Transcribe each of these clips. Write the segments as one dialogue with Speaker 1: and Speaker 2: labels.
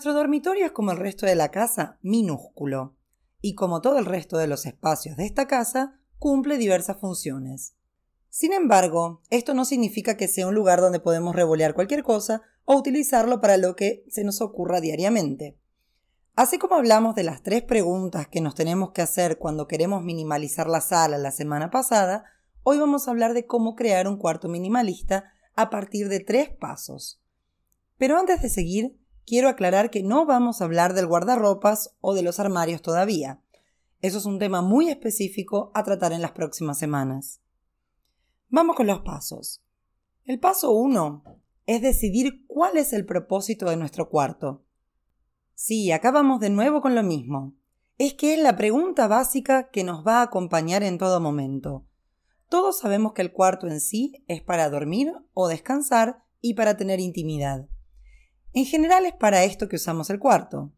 Speaker 1: Nuestro dormitorio es como el resto de la casa, minúsculo, y como todo el resto de los espacios de esta casa, cumple diversas funciones. Sin embargo, esto no significa que sea un lugar donde podemos revolear cualquier cosa o utilizarlo para lo que se nos ocurra diariamente. Así como hablamos de las tres preguntas que nos tenemos que hacer cuando queremos minimalizar la sala la semana pasada, hoy vamos a hablar de cómo crear un cuarto minimalista a partir de tres pasos. Pero antes de seguir, quiero aclarar que no vamos a hablar del guardarropas o de los armarios todavía. Eso es un tema muy específico a tratar en las próximas semanas. Vamos con los pasos. El paso 1 es decidir cuál es el propósito de nuestro cuarto. Sí, acá vamos de nuevo con lo mismo. Es que es la pregunta básica que nos va a acompañar en todo momento. Todos sabemos que el cuarto en sí es para dormir o descansar y para tener intimidad. En general es para esto que usamos el cuarto.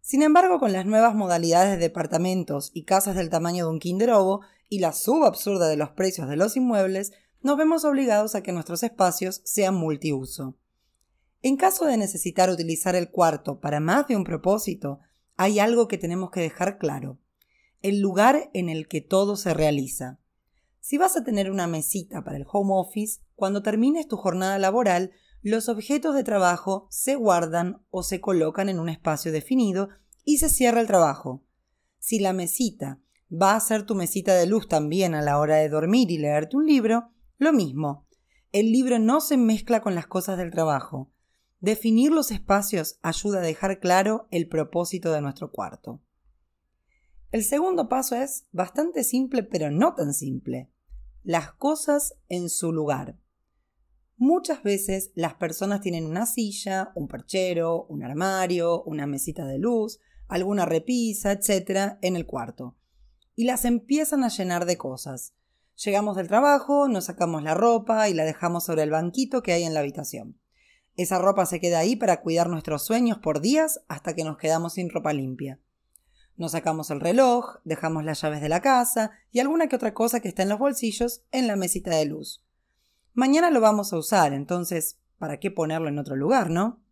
Speaker 1: Sin embargo, con las nuevas modalidades de departamentos y casas del tamaño de un Kinder Ovo y la subabsurda de los precios de los inmuebles, nos vemos obligados a que nuestros espacios sean multiuso. En caso de necesitar utilizar el cuarto para más de un propósito, hay algo que tenemos que dejar claro. El lugar en el que todo se realiza. Si vas a tener una mesita para el home office, cuando termines tu jornada laboral, los objetos de trabajo se guardan o se colocan en un espacio definido y se cierra el trabajo. Si la mesita va a ser tu mesita de luz también a la hora de dormir y leerte un libro, lo mismo. El libro no se mezcla con las cosas del trabajo. Definir los espacios ayuda a dejar claro el propósito de nuestro cuarto. El segundo paso es bastante simple, pero no tan simple. Las cosas en su lugar. Muchas veces las personas tienen una silla, un perchero, un armario, una mesita de luz, alguna repisa, etc. en el cuarto. Y las empiezan a llenar de cosas. Llegamos del trabajo, nos sacamos la ropa y la dejamos sobre el banquito que hay en la habitación. Esa ropa se queda ahí para cuidar nuestros sueños por días hasta que nos quedamos sin ropa limpia. Nos sacamos el reloj, dejamos las llaves de la casa y alguna que otra cosa que está en los bolsillos en la mesita de luz. Mañana lo vamos a usar, entonces, ¿para qué ponerlo en otro lugar, no?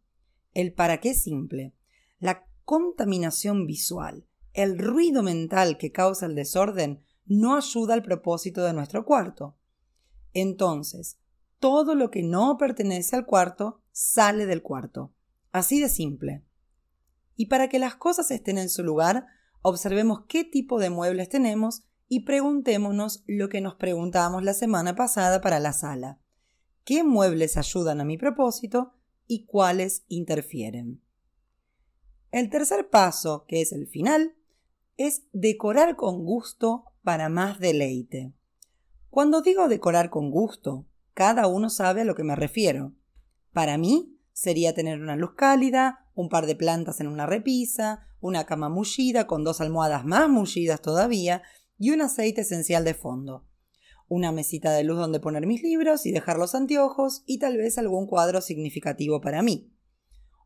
Speaker 1: El para qué simple. La contaminación visual, el ruido mental que causa el desorden, no ayuda al propósito de nuestro cuarto. Entonces, todo lo que no pertenece al cuarto sale del cuarto. Así de simple. Y para que las cosas estén en su lugar, observemos qué tipo de muebles tenemos y preguntémonos lo que nos preguntábamos la semana pasada para la sala. ¿Qué muebles ayudan a mi propósito y cuáles interfieren? El tercer paso, que es el final, es decorar con gusto para más deleite. Cuando digo decorar con gusto, cada uno sabe a lo que me refiero. Para mí sería tener una luz cálida, un par de plantas en una repisa, una cama mullida con dos almohadas más mullidas todavía y un aceite esencial de fondo. Una mesita de luz donde poner mis libros y dejar los anteojos y tal vez algún cuadro significativo para mí.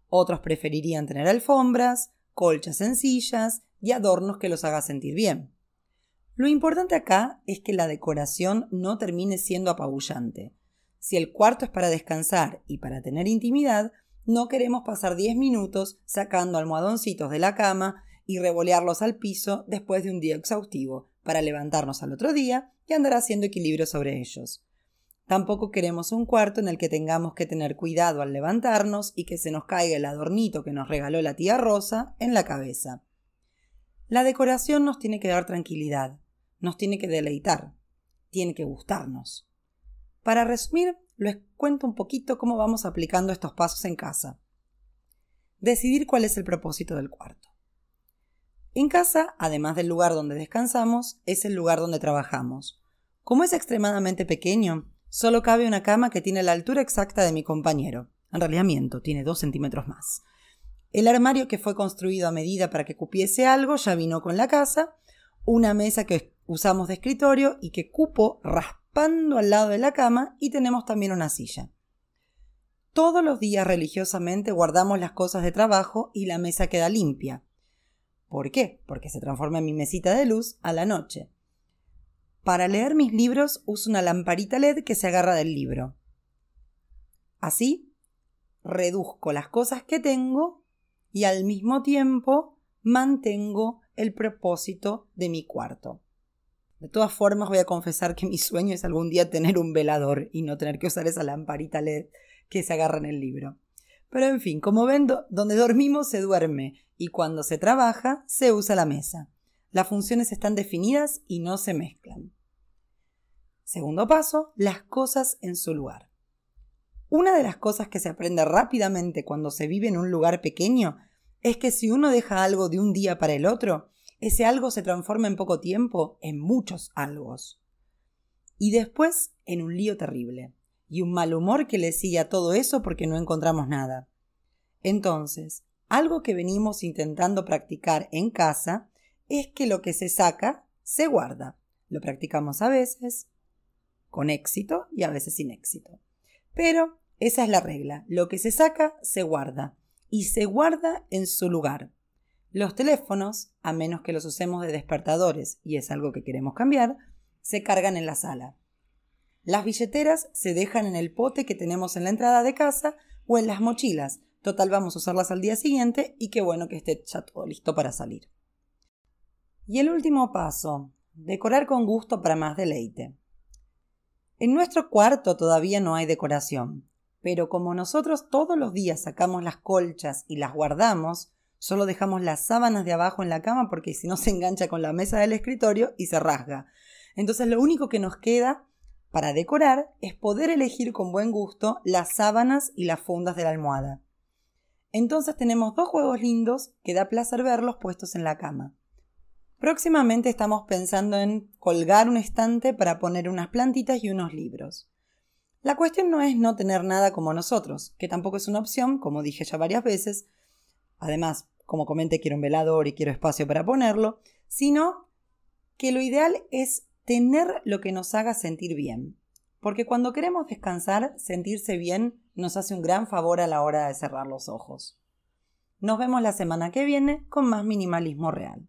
Speaker 1: Otros preferirían tener alfombras, colchas sencillas y adornos que los haga sentir bien. Lo importante acá es que la decoración no termine siendo apabullante. Si el cuarto es para descansar y para tener intimidad, no queremos pasar 10 minutos sacando almohadoncitos de la cama y revolearlos al piso después de un día exhaustivo, para levantarnos al otro día y andar haciendo equilibrio sobre ellos. Tampoco queremos un cuarto en el que tengamos que tener cuidado al levantarnos y que se nos caiga el adornito que nos regaló la tía Rosa en la cabeza. La decoración nos tiene que dar tranquilidad, nos tiene que deleitar, tiene que gustarnos. Para resumir, les cuento un poquito cómo vamos aplicando estos pasos en casa. Decidir cuál es el propósito del cuarto. En casa, además del lugar donde descansamos, es el lugar donde trabajamos. Como es extremadamente pequeño, solo cabe una cama que tiene la altura exacta de mi compañero. En realidad miento, tiene dos centímetros más. El armario que fue construido a medida para que cupiese algo ya vino con la casa, una mesa que usamos de escritorio y que cupo raspando al lado de la cama y tenemos también una silla. Todos los días religiosamente guardamos las cosas de trabajo y la mesa queda limpia. ¿Por qué? Porque se transforma en mi mesita de luz a la noche. Para leer mis libros uso una lamparita LED que se agarra del libro. Así, reduzco las cosas que tengo y al mismo tiempo mantengo el propósito de mi cuarto. De todas formas, voy a confesar que mi sueño es algún día tener un velador y no tener que usar esa lamparita LED que se agarra en el libro. Pero en fin, como ven, donde dormimos se duerme y cuando se trabaja se usa la mesa. Las funciones están definidas y no se mezclan. Segundo paso, las cosas en su lugar. Una de las cosas que se aprende rápidamente cuando se vive en un lugar pequeño es que si uno deja algo de un día para el otro, ese algo se transforma en poco tiempo en muchos algos. Y después en un lío terrible, y un mal humor que le sigue a todo eso porque no encontramos nada. Entonces, algo que venimos intentando practicar en casa es que lo que se saca se guarda. Lo practicamos a veces con éxito y a veces sin éxito. Pero esa es la regla. Lo que se saca se guarda y se guarda en su lugar. Los teléfonos, a menos que los usemos de despertadores, y es algo que queremos cambiar, se cargan en la sala. Las billeteras se dejan en el pote que tenemos en la entrada de casa o en las mochilas. Total, vamos a usarlas al día siguiente y qué bueno que esté ya todo listo para salir. Y el último paso, decorar con gusto para más deleite. En nuestro cuarto todavía no hay decoración, pero como nosotros todos los días sacamos las colchas y las guardamos, Solo dejamos las sábanas de abajo en la cama porque si no se engancha con la mesa del escritorio y se rasga. Entonces lo único que nos queda para decorar es poder elegir con buen gusto las sábanas y las fundas de la almohada. Entonces tenemos dos juegos lindos que da placer verlos puestos en la cama. Próximamente estamos pensando en colgar un estante para poner unas plantitas y unos libros. La cuestión no es no tener nada como nosotros, que tampoco es una opción, como dije ya varias veces, además, como comenté, quiero un velador y quiero espacio para ponerlo, sino que lo ideal es tener lo que nos haga sentir bien. Porque cuando queremos descansar, sentirse bien nos hace un gran favor a la hora de cerrar los ojos. Nos vemos la semana que viene con más minimalismo real.